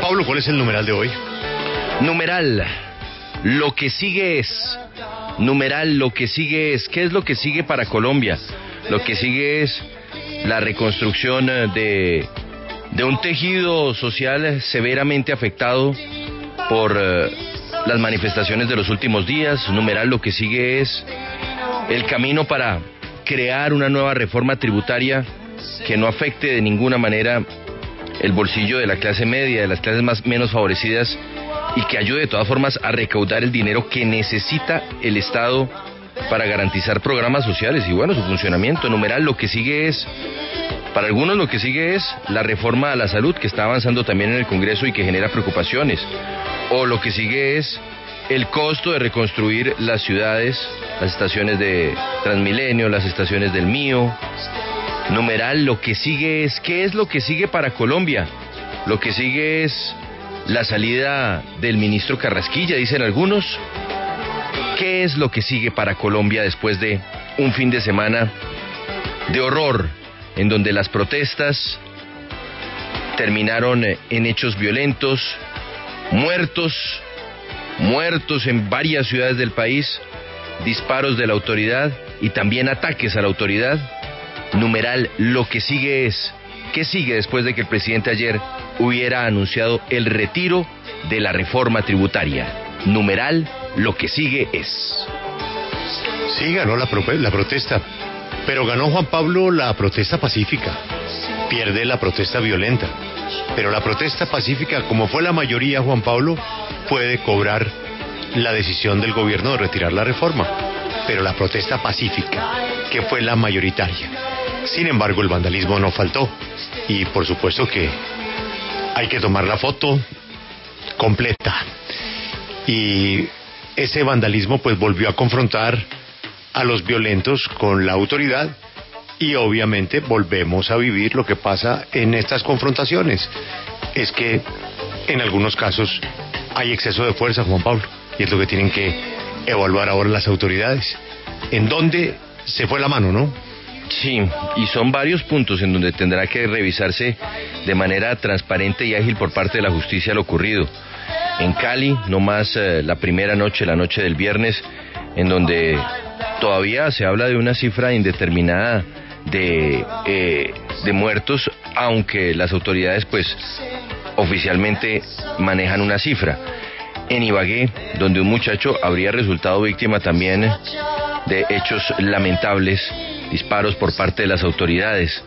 Pablo, ¿cuál es el numeral de hoy? Numeral, lo que sigue es. Numeral, lo que sigue es. ¿Qué es lo que sigue para Colombia? Lo que sigue es la reconstrucción eh, de, de un tejido social severamente afectado por eh, las manifestaciones de los últimos días. Numeral, lo que sigue es el camino para crear una nueva reforma tributaria que no afecte de ninguna manera el bolsillo de la clase media, de las clases más menos favorecidas y que ayude de todas formas a recaudar el dinero que necesita el Estado para garantizar programas sociales y bueno, su funcionamiento. Numeral, lo que sigue es, para algunos lo que sigue es la reforma a la salud que está avanzando también en el Congreso y que genera preocupaciones. O lo que sigue es el costo de reconstruir las ciudades, las estaciones de Transmilenio, las estaciones del Mío. Numeral, lo que sigue es, ¿qué es lo que sigue para Colombia? Lo que sigue es la salida del ministro Carrasquilla, dicen algunos. ¿Qué es lo que sigue para Colombia después de un fin de semana de horror en donde las protestas terminaron en hechos violentos, muertos, muertos en varias ciudades del país, disparos de la autoridad y también ataques a la autoridad? Numeral, lo que sigue es, ¿qué sigue después de que el presidente ayer hubiera anunciado el retiro de la reforma tributaria? Numeral, lo que sigue es. Sí, ganó la, la protesta, pero ganó Juan Pablo la protesta pacífica. Pierde la protesta violenta. Pero la protesta pacífica, como fue la mayoría, Juan Pablo, puede cobrar la decisión del gobierno de retirar la reforma. Pero la protesta pacífica, que fue la mayoritaria. Sin embargo, el vandalismo no faltó. Y por supuesto que hay que tomar la foto completa. Y ese vandalismo pues volvió a confrontar a los violentos con la autoridad y obviamente volvemos a vivir lo que pasa en estas confrontaciones. Es que en algunos casos hay exceso de fuerza, Juan Pablo, y es lo que tienen que evaluar ahora las autoridades. ¿En dónde se fue la mano, no? Sí, y son varios puntos en donde tendrá que revisarse de manera transparente y ágil por parte de la justicia lo ocurrido. En Cali, no más eh, la primera noche, la noche del viernes, en donde todavía se habla de una cifra indeterminada de, eh, de muertos, aunque las autoridades pues oficialmente manejan una cifra. En Ibagué, donde un muchacho habría resultado víctima también de hechos lamentables disparos por parte de las autoridades.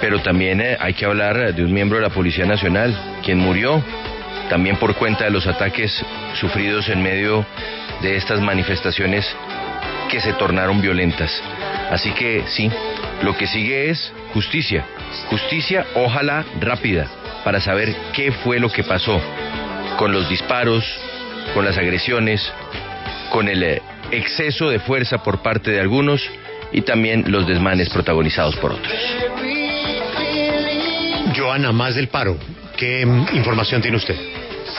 Pero también eh, hay que hablar de un miembro de la Policía Nacional, quien murió también por cuenta de los ataques sufridos en medio de estas manifestaciones que se tornaron violentas. Así que sí, lo que sigue es justicia. Justicia, ojalá rápida, para saber qué fue lo que pasó con los disparos, con las agresiones, con el eh, exceso de fuerza por parte de algunos y también los desmanes protagonizados por otros. Joana, más del paro, ¿qué mm, información tiene usted?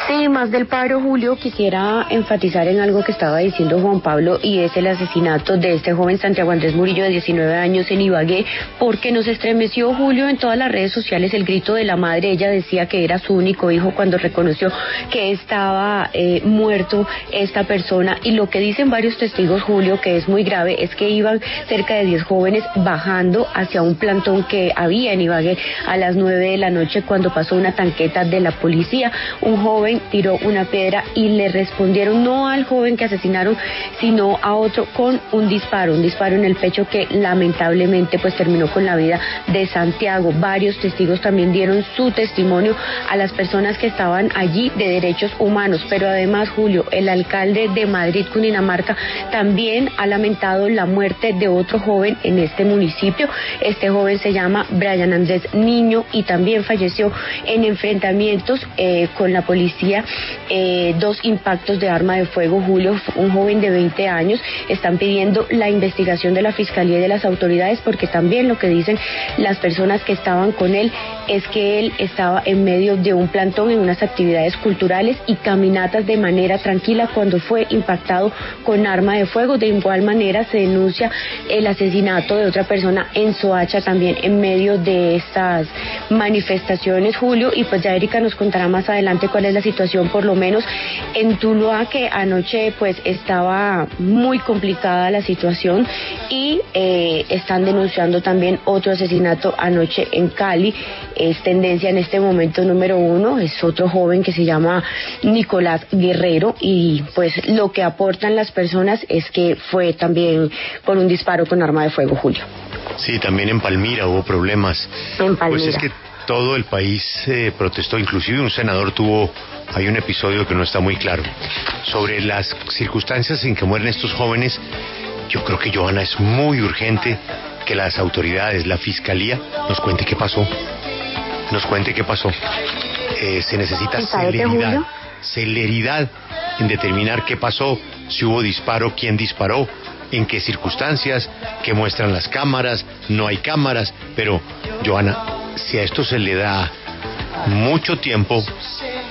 Más del paro, Julio, quisiera enfatizar en algo que estaba diciendo Juan Pablo y es el asesinato de este joven Santiago Andrés Murillo de 19 años en Ibagué, porque nos estremeció, Julio, en todas las redes sociales el grito de la madre. Ella decía que era su único hijo cuando reconoció que estaba eh, muerto esta persona. Y lo que dicen varios testigos, Julio, que es muy grave, es que iban cerca de 10 jóvenes bajando hacia un plantón que había en Ibagué a las 9 de la noche cuando pasó una tanqueta de la policía. Un joven tiró una piedra y le respondieron no al joven que asesinaron, sino a otro con un disparo, un disparo en el pecho que lamentablemente pues terminó con la vida de Santiago. Varios testigos también dieron su testimonio a las personas que estaban allí de derechos humanos, pero además Julio, el alcalde de Madrid, Cundinamarca, también ha lamentado la muerte de otro joven en este municipio. Este joven se llama Brian Andrés Niño y también falleció en enfrentamientos eh, con la policía policía eh, dos impactos de arma de fuego, Julio, un joven de 20 años. Están pidiendo la investigación de la Fiscalía y de las autoridades porque también lo que dicen las personas que estaban con él es que él estaba en medio de un plantón en unas actividades culturales y caminatas de manera tranquila cuando fue impactado con arma de fuego. De igual manera se denuncia el asesinato de otra persona en Soacha también en medio de estas manifestaciones, Julio, y pues ya Erika nos contará más adelante cuál es la situación, por lo menos en Tuluá, que anoche pues estaba muy complicada la situación y eh, están denunciando también otro asesinato anoche en Cali. Es tendencia en este momento número uno, es otro joven que se llama Nicolás Guerrero y pues lo que aportan las personas es que fue también por un disparo con arma de fuego, Julio. Sí, también en Palmira hubo problemas. En Palmira. Pues es que todo el país eh, protestó, inclusive un senador tuvo, hay un episodio que no está muy claro, sobre las circunstancias en que mueren estos jóvenes. Yo creo que, Johanna, es muy urgente que las autoridades, la fiscalía, nos cuente qué pasó. Nos cuente qué pasó. Eh, se necesita celeridad, celeridad en determinar qué pasó, si hubo disparo, quién disparó, en qué circunstancias, qué muestran las cámaras, no hay cámaras, pero Joana, si a esto se le da mucho tiempo,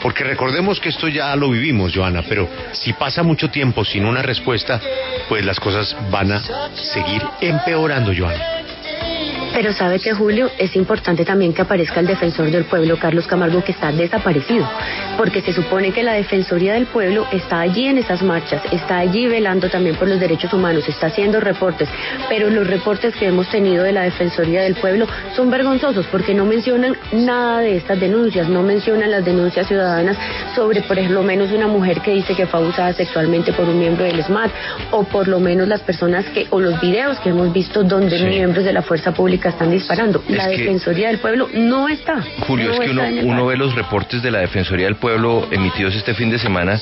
porque recordemos que esto ya lo vivimos, Joana, pero si pasa mucho tiempo sin una respuesta, pues las cosas van a seguir empeorando, Joana. Pero sabe que Julio es importante también que aparezca el defensor del pueblo, Carlos Camargo, que está desaparecido, porque se supone que la Defensoría del Pueblo está allí en esas marchas, está allí velando también por los derechos humanos, está haciendo reportes, pero los reportes que hemos tenido de la Defensoría del Pueblo son vergonzosos porque no mencionan nada de estas denuncias, no mencionan las denuncias ciudadanas sobre, por ejemplo, menos una mujer que dice que fue abusada sexualmente por un miembro del SMAT, o por lo menos las personas que, o los videos que hemos visto donde miembros de la fuerza pública están disparando. la Defensoría del Pueblo no está. Julio, es que uno, uno ve los reportes de la Defensoría del Pueblo emitidos este fin de semana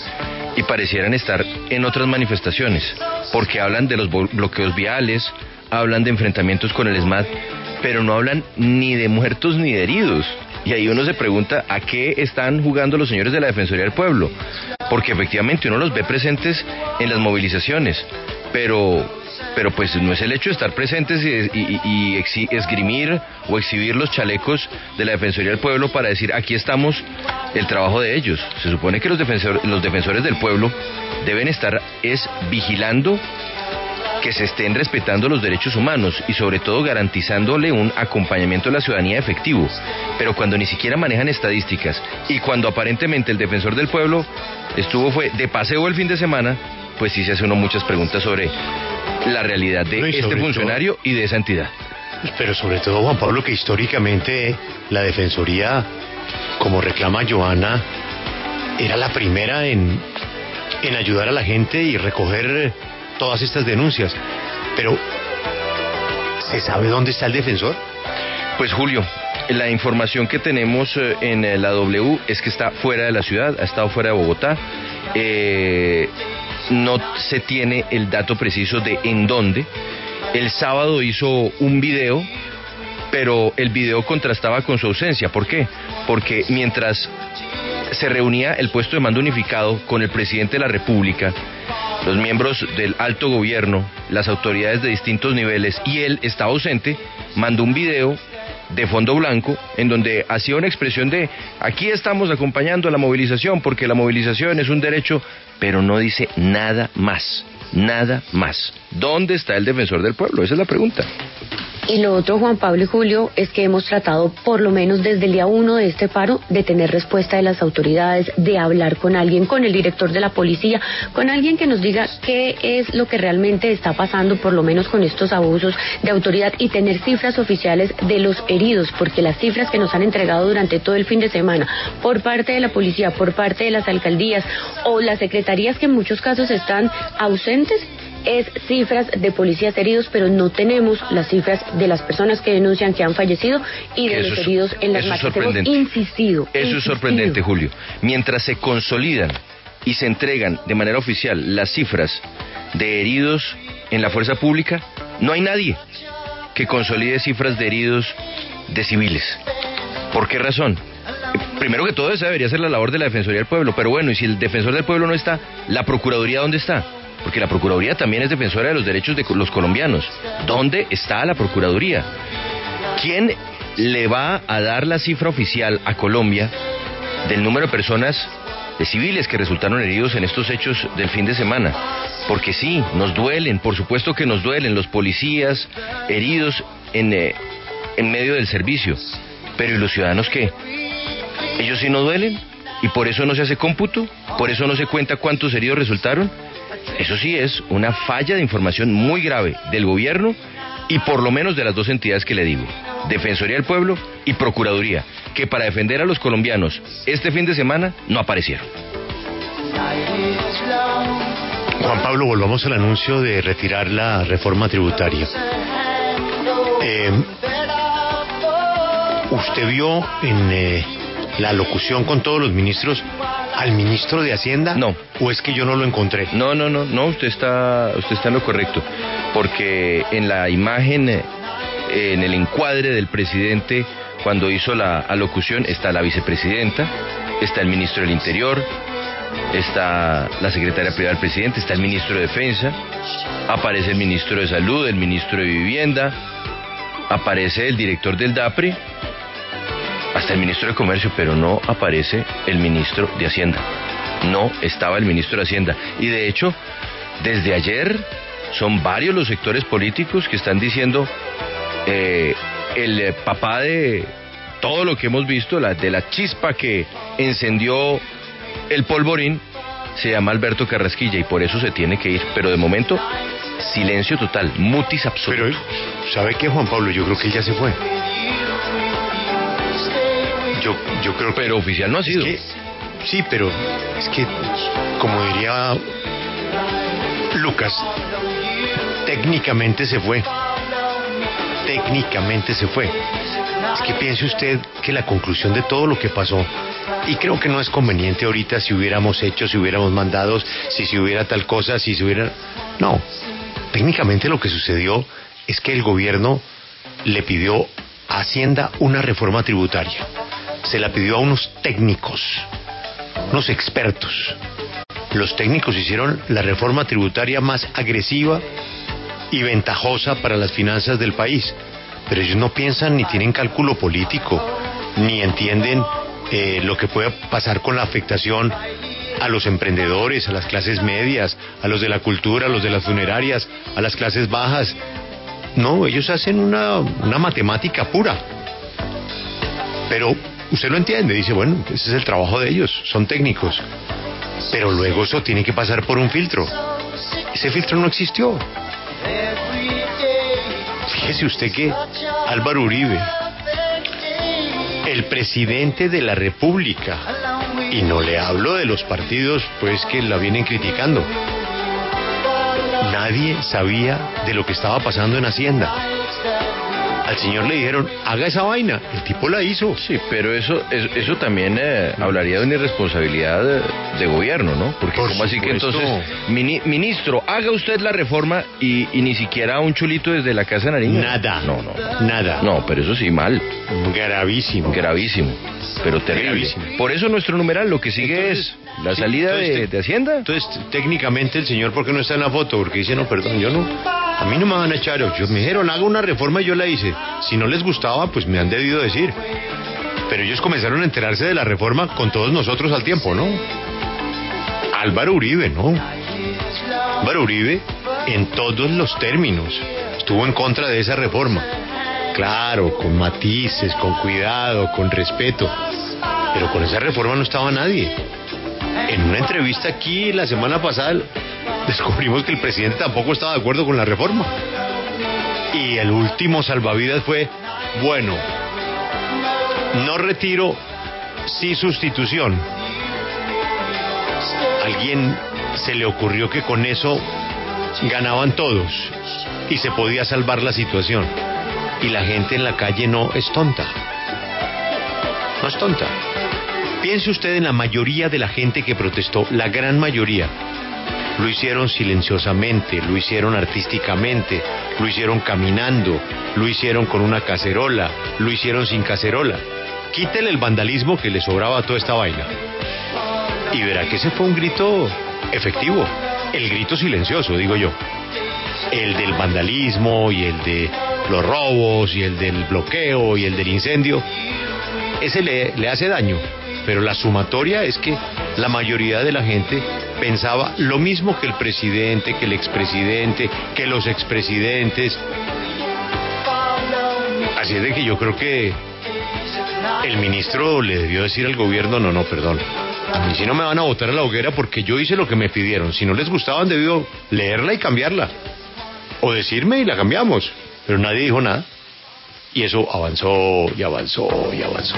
y parecieran estar en otras manifestaciones, porque hablan de los bloqueos viales, hablan de enfrentamientos con el SMAT, pero no hablan ni de muertos ni de heridos. Y ahí uno se pregunta a qué están jugando los señores de la Defensoría del Pueblo, porque efectivamente uno los ve presentes en las movilizaciones, pero pero pues no es el hecho de estar presentes y, esgrimir o exhibir los chalecos de la Defensoría del Pueblo para decir aquí estamos el trabajo de ellos. Se supone que los, los defensores del pueblo deben estar es vigilando que se estén respetando los derechos humanos y sobre todo garantizándole un acompañamiento a la ciudadanía efectivo. Pero cuando ni siquiera manejan estadísticas y cuando aparentemente el defensor del pueblo estuvo fue de paseo el fin de semana, pues sí se hace uno muchas preguntas sobre la realidad de este funcionario y de esa entidad. Pero sobre todo, Juan Pablo, que históricamente la Defensoría, como reclama Joana, era la primera en, en ayudar a la gente y recoger todas estas denuncias. Pero, ¿se sabe dónde está el defensor? Pues Julio, la información que tenemos eh, en la W es que está fuera de la ciudad, ha estado fuera de Bogotá. Eh, no se tiene el dato preciso de en dónde. El sábado hizo un video, pero el video contrastaba con su ausencia. ¿Por qué? Porque mientras se reunía el puesto de mando unificado con el presidente de la República, los miembros del alto gobierno, las autoridades de distintos niveles y él estaba ausente, mandó un video de fondo blanco en donde hacía una expresión de aquí estamos acompañando la movilización porque la movilización es un derecho pero no dice nada más, nada más. ¿Dónde está el defensor del pueblo? Esa es la pregunta. Y lo otro, Juan Pablo y Julio, es que hemos tratado, por lo menos desde el día uno de este paro, de tener respuesta de las autoridades, de hablar con alguien, con el director de la policía, con alguien que nos diga qué es lo que realmente está pasando, por lo menos con estos abusos de autoridad y tener cifras oficiales de los heridos, porque las cifras que nos han entregado durante todo el fin de semana por parte de la policía, por parte de las alcaldías o las secretarías que en muchos casos están ausentes, es cifras de policías heridos, pero no tenemos las cifras de las personas que denuncian que han fallecido y de los heridos en las marchas. Hemos insistido. Eso es sorprendente, Julio. Mientras se consolidan y se entregan de manera oficial las cifras de heridos en la fuerza pública, no hay nadie que consolide cifras de heridos de civiles. ¿Por qué razón? Primero que todo, esa debería ser la labor de la Defensoría del Pueblo. Pero bueno, y si el defensor del pueblo no está, ¿la Procuraduría dónde está? Porque la Procuraduría también es defensora de los derechos de los colombianos. ¿Dónde está la Procuraduría? ¿Quién le va a dar la cifra oficial a Colombia del número de personas de civiles que resultaron heridos en estos hechos del fin de semana. Porque sí, nos duelen, por supuesto que nos duelen los policías heridos en, eh, en medio del servicio. Pero ¿y los ciudadanos qué? ¿Ellos sí no duelen? ¿Y por eso no se hace cómputo? ¿Por eso no se cuenta cuántos heridos resultaron? Eso sí es una falla de información muy grave del gobierno y por lo menos de las dos entidades que le digo, Defensoría del Pueblo y Procuraduría, que para defender a los colombianos este fin de semana no aparecieron. Juan Pablo, volvamos al anuncio de retirar la reforma tributaria. Eh, ¿Usted vio en eh, la locución con todos los ministros al ministro de Hacienda? No. ¿O es que yo no lo encontré? No, no, no, no, usted está, usted está en lo correcto, porque en la imagen, eh, en el encuadre del presidente, cuando hizo la alocución, está la vicepresidenta, está el ministro del Interior, está la secretaria privada del presidente, está el ministro de Defensa, aparece el ministro de Salud, el ministro de Vivienda, aparece el director del DAPRE, hasta el ministro de Comercio, pero no aparece el ministro de Hacienda. No estaba el ministro de Hacienda. Y de hecho, desde ayer son varios los sectores políticos que están diciendo eh, el eh, papá de todo lo que hemos visto, la, de la chispa que encendió el polvorín, se llama Alberto Carrasquilla y por eso se tiene que ir. Pero de momento, silencio total, mutis absoluto. Pero, ¿sabe qué, Juan Pablo? Yo creo que ya se fue. Yo, yo creo que... Pero oficial no ha sido. Es que- sí, pero es que, como diría Lucas, técnicamente se fue. Técnicamente se fue. Es que piense usted que la conclusión de todo lo que pasó, y creo que no es conveniente ahorita si hubiéramos hecho, si hubiéramos mandado, si se hubiera tal cosa, si se hubiera... No, técnicamente lo que sucedió es que el gobierno le pidió a Hacienda una reforma tributaria. Se la pidió a unos técnicos, unos expertos. Los técnicos hicieron la reforma tributaria más agresiva y ventajosa para las finanzas del país. Pero ellos no piensan ni tienen cálculo político, ni entienden eh, lo que puede pasar con la afectación a los emprendedores, a las clases medias, a los de la cultura, a los de las funerarias, a las clases bajas. No, ellos hacen una, una matemática pura. Pero usted lo entiende, dice, bueno, ese es el trabajo de ellos, son técnicos. Pero luego eso tiene que pasar por un filtro. Ese filtro no existió. Fíjese usted que Álvaro Uribe, el presidente de la República, y no le hablo de los partidos pues que la vienen criticando, nadie sabía de lo que estaba pasando en Hacienda. Al señor le dijeron, haga esa vaina. El tipo la hizo. Sí, pero eso eso, eso también eh, hablaría de una irresponsabilidad de, de gobierno, ¿no? Porque Por como así que entonces, mini- ministro, haga usted la reforma y, y ni siquiera un chulito desde la Casa de Nariño. Nada. No, no. Nada. No, pero eso sí, mal. Gravísimo. Gravísimo. Pero terrible. Gravísimo. Por eso nuestro numeral lo que sigue Entonces, es la sí, salida entonces de, de Hacienda. Entonces, técnicamente el señor, ¿por qué no está en la foto? Porque dice, no, perdón, yo no. A mí no me van a echar. Yo, me dijeron, haga una reforma y yo la hice. Si no les gustaba, pues me han debido decir. Pero ellos comenzaron a enterarse de la reforma con todos nosotros al tiempo, ¿no? Álvaro Uribe, ¿no? Álvaro Uribe, en todos los términos, estuvo en contra de esa reforma. Claro, con matices, con cuidado, con respeto. Pero con esa reforma no estaba nadie. En una entrevista aquí la semana pasada descubrimos que el presidente tampoco estaba de acuerdo con la reforma. Y el último salvavidas fue, bueno, no retiro, sí sustitución. Alguien se le ocurrió que con eso ganaban todos y se podía salvar la situación. Y la gente en la calle no es tonta. No es tonta. Piense usted en la mayoría de la gente que protestó, la gran mayoría. Lo hicieron silenciosamente, lo hicieron artísticamente, lo hicieron caminando, lo hicieron con una cacerola, lo hicieron sin cacerola. quítele el vandalismo que le sobraba a toda esta vaina. Y verá que ese fue un grito efectivo, el grito silencioso, digo yo. El del vandalismo y el de los robos y el del bloqueo y el del incendio, ese le, le hace daño, pero la sumatoria es que la mayoría de la gente pensaba lo mismo que el presidente, que el expresidente, que los expresidentes. Así es de que yo creo que el ministro le debió decir al gobierno, no, no, perdón. A mí si no me van a votar a la hoguera porque yo hice lo que me pidieron. Si no les gustaba, han debido leerla y cambiarla. O decirme y la cambiamos. Pero nadie dijo nada. Y eso avanzó y avanzó y avanzó.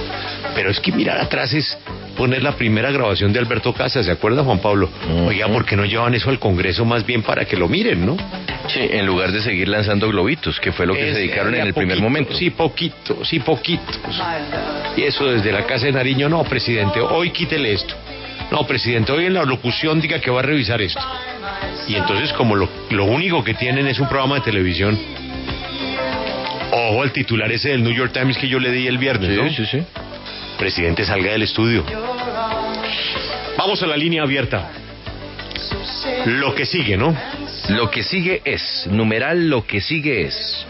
Pero es que mirar atrás es poner la primera grabación de Alberto Casas, ¿se acuerda Juan Pablo? Oiga, ¿por qué no llevan eso al Congreso más bien para que lo miren, no? Sí, en lugar de seguir lanzando globitos, que fue lo que se dedicaron en el primer momento. Sí, poquito, sí, poquitos. Y eso desde la Casa de Nariño, no, presidente, hoy quítele esto. No, presidente, hoy en la locución diga que va a revisar esto. Y entonces, como lo, lo único que tienen es un programa de televisión, ojo al titular ese del New York Times que yo le di el viernes, Sí, ¿no? sí, sí. Presidente, salga del estudio. Vamos a la línea abierta. Lo que sigue, ¿no? Lo que sigue es, numeral lo que sigue es.